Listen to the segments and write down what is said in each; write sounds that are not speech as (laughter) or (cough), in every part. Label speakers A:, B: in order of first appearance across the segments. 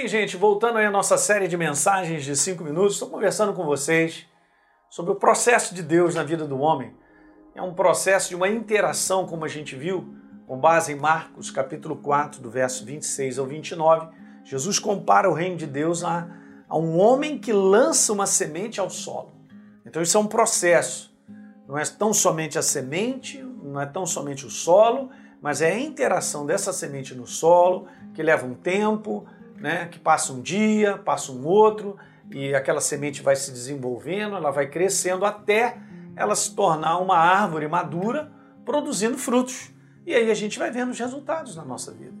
A: Bem, gente, voltando aí à nossa série de mensagens de cinco minutos, estou conversando com vocês sobre o processo de Deus na vida do homem. É um processo de uma interação, como a gente viu, com base em Marcos, capítulo 4, do verso 26 ao 29. Jesus compara o reino de Deus a, a um homem que lança uma semente ao solo. Então, isso é um processo. Não é tão somente a semente, não é tão somente o solo, mas é a interação dessa semente no solo, que leva um tempo, né, que passa um dia, passa um outro, e aquela semente vai se desenvolvendo, ela vai crescendo até ela se tornar uma árvore madura, produzindo frutos. E aí a gente vai vendo os resultados na nossa vida.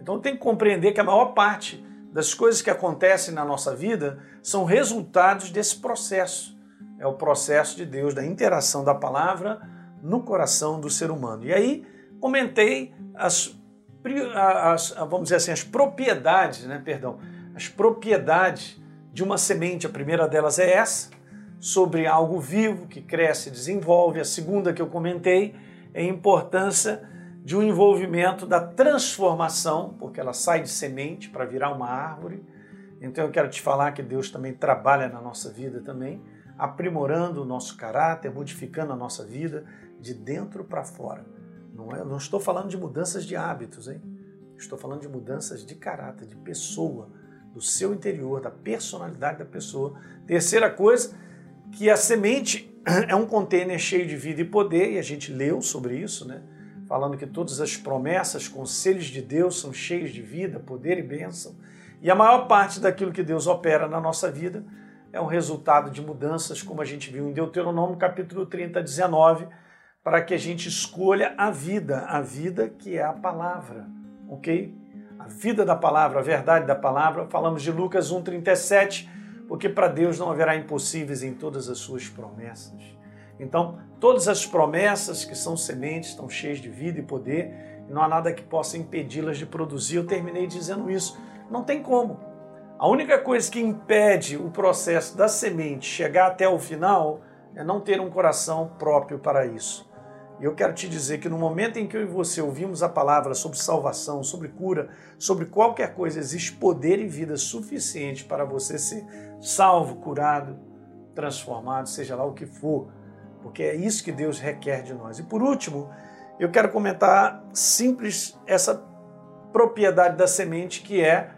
A: Então tem que compreender que a maior parte das coisas que acontecem na nossa vida são resultados desse processo. É o processo de Deus, da interação da palavra no coração do ser humano. E aí comentei as as, vamos dizer assim, as propriedades, né, perdão, as propriedades de uma semente. A primeira delas é essa, sobre algo vivo que cresce e desenvolve. A segunda que eu comentei é a importância de um envolvimento da transformação, porque ela sai de semente para virar uma árvore. Então eu quero te falar que Deus também trabalha na nossa vida também, aprimorando o nosso caráter, modificando a nossa vida de dentro para fora. Não, é, não estou falando de mudanças de hábitos, hein? Estou falando de mudanças de caráter, de pessoa, do seu interior, da personalidade da pessoa. Terceira coisa, que a semente é um container cheio de vida e poder, e a gente leu sobre isso, né? Falando que todas as promessas, conselhos de Deus são cheios de vida, poder e bênção. E a maior parte daquilo que Deus opera na nossa vida é um resultado de mudanças, como a gente viu em Deuteronômio capítulo 30, 19, para que a gente escolha a vida, a vida que é a palavra, ok? A vida da palavra, a verdade da palavra. Falamos de Lucas 1,37, porque para Deus não haverá impossíveis em todas as suas promessas. Então, todas as promessas que são sementes estão cheias de vida e poder, e não há nada que possa impedi-las de produzir. Eu terminei dizendo isso. Não tem como. A única coisa que impede o processo da semente chegar até o final é não ter um coração próprio para isso. E eu quero te dizer que no momento em que eu e você ouvimos a palavra sobre salvação, sobre cura, sobre qualquer coisa, existe poder e vida suficiente para você ser salvo, curado, transformado, seja lá o que for, porque é isso que Deus requer de nós. E por último, eu quero comentar simples essa propriedade da semente que é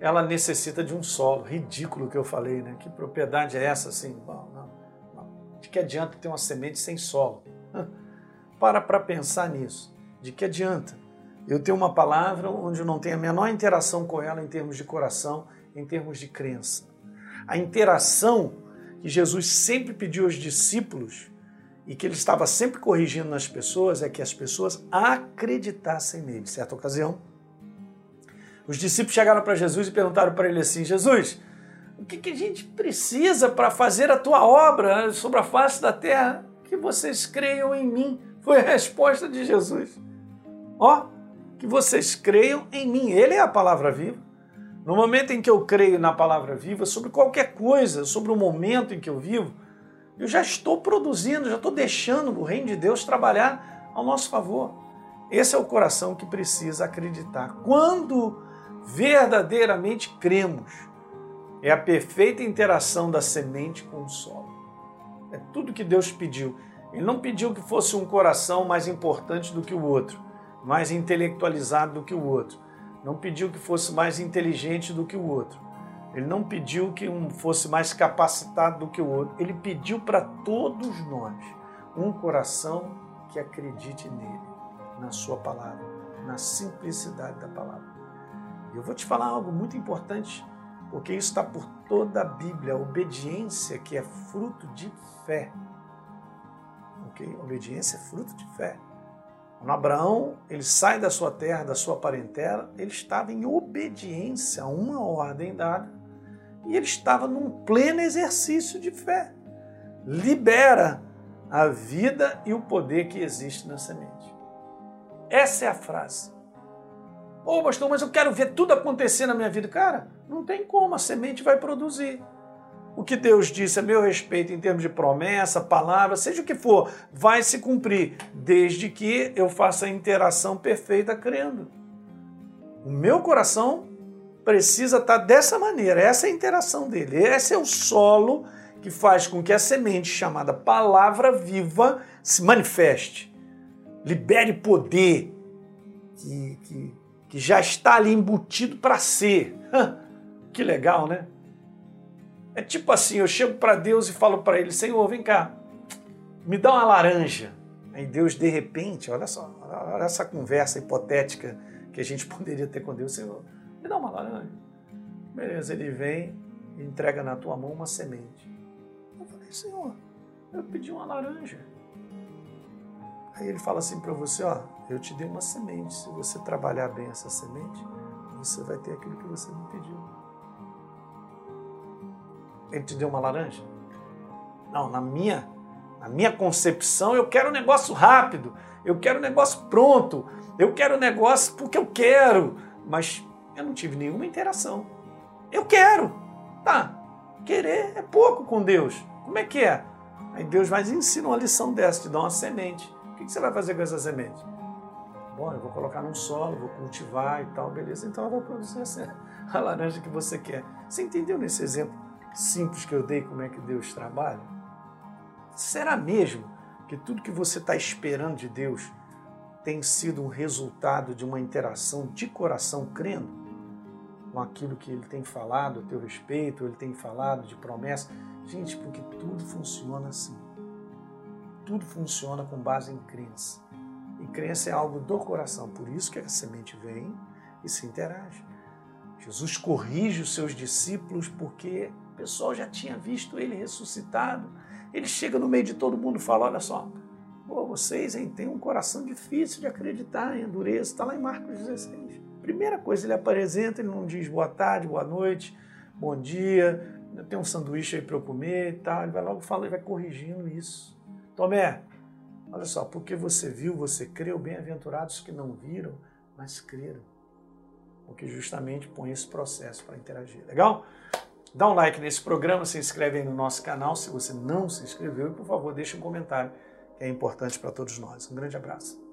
A: ela necessita de um solo. Ridículo que eu falei, né? Que propriedade é essa assim? Não, não, não. De que adianta ter uma semente sem solo? (laughs) Para para pensar nisso. De que adianta eu ter uma palavra onde eu não tenho a menor interação com ela em termos de coração, em termos de crença? A interação que Jesus sempre pediu aos discípulos e que ele estava sempre corrigindo nas pessoas é que as pessoas acreditassem nele. Certa ocasião, os discípulos chegaram para Jesus e perguntaram para ele assim: Jesus, o que, que a gente precisa para fazer a tua obra sobre a face da terra? Que vocês creiam em mim. Foi a resposta de Jesus. Ó, que vocês creiam em mim. Ele é a palavra viva. No momento em que eu creio na palavra viva, sobre qualquer coisa, sobre o momento em que eu vivo, eu já estou produzindo, já estou deixando o reino de Deus trabalhar ao nosso favor. Esse é o coração que precisa acreditar. Quando verdadeiramente cremos, é a perfeita interação da semente com o solo. É tudo que Deus pediu. Ele não pediu que fosse um coração mais importante do que o outro, mais intelectualizado do que o outro. Não pediu que fosse mais inteligente do que o outro. Ele não pediu que um fosse mais capacitado do que o outro. Ele pediu para todos nós um coração que acredite nele, na sua palavra, na simplicidade da palavra. Eu vou te falar algo muito importante, porque isso está por toda a Bíblia, a obediência que é fruto de fé Obediência é fruto de fé. Quando Abraão ele sai da sua terra, da sua parentela, ele estava em obediência a uma ordem dada e ele estava num pleno exercício de fé. Libera a vida e o poder que existe na semente. Essa é a frase. Ô, oh, pastor, mas eu quero ver tudo acontecer na minha vida. Cara, não tem como, a semente vai produzir. O que Deus disse a meu respeito em termos de promessa, palavra, seja o que for, vai se cumprir, desde que eu faça a interação perfeita crendo. O meu coração precisa estar dessa maneira. Essa é a interação dele. Esse é o solo que faz com que a semente chamada palavra viva se manifeste, libere poder, que, que, que já está ali embutido para ser. (laughs) que legal, né? É tipo assim, eu chego para Deus e falo para ele, Senhor, vem cá, me dá uma laranja. Aí Deus, de repente, olha só, olha essa conversa hipotética que a gente (laughs) poderia ter com Deus, Senhor, me dá uma laranja. Beleza, ele vem e entrega na tua mão uma semente. Eu falei, Senhor, eu pedi uma laranja. Aí ele fala assim para você, ó, eu te dei uma semente. Se você trabalhar bem essa semente, você vai ter aquilo que você me pediu. Ele te deu uma laranja? Não, na minha, na minha concepção, eu quero um negócio rápido, eu quero um negócio pronto, eu quero um negócio porque eu quero, mas eu não tive nenhuma interação. Eu quero. Tá, querer é pouco com Deus. Como é que é? Aí Deus vai ensina uma lição dessa, te dá uma semente. O que você vai fazer com essa semente? Bom, eu vou colocar num solo, vou cultivar e tal, beleza. Então ela vai produzir (laughs) a laranja que você quer. Você entendeu nesse exemplo simples que eu dei como é que Deus trabalha? Será mesmo que tudo que você está esperando de Deus tem sido um resultado de uma interação de coração crendo com aquilo que ele tem falado a teu respeito, ele tem falado de promessa? Gente, porque tudo funciona assim. Tudo funciona com base em crença. E crença é algo do coração, por isso que a semente vem e se interage. Jesus corrige os seus discípulos porque o pessoal já tinha visto ele ressuscitado. Ele chega no meio de todo mundo e fala: Olha só, vocês hein, têm um coração difícil de acreditar em endureza. Está lá em Marcos 16. Primeira coisa, ele apresenta, ele não diz boa tarde, boa noite, bom dia, tem um sanduíche aí para eu comer e tal. Ele vai logo falando, ele vai corrigindo isso. Tomé, olha só, porque você viu, você creu, bem-aventurados que não viram, mas creram. Porque justamente põe esse processo para interagir. Legal? Dá um like nesse programa, se inscreve aí no nosso canal se você não se inscreveu e, por favor, deixe um comentário que é importante para todos nós. Um grande abraço.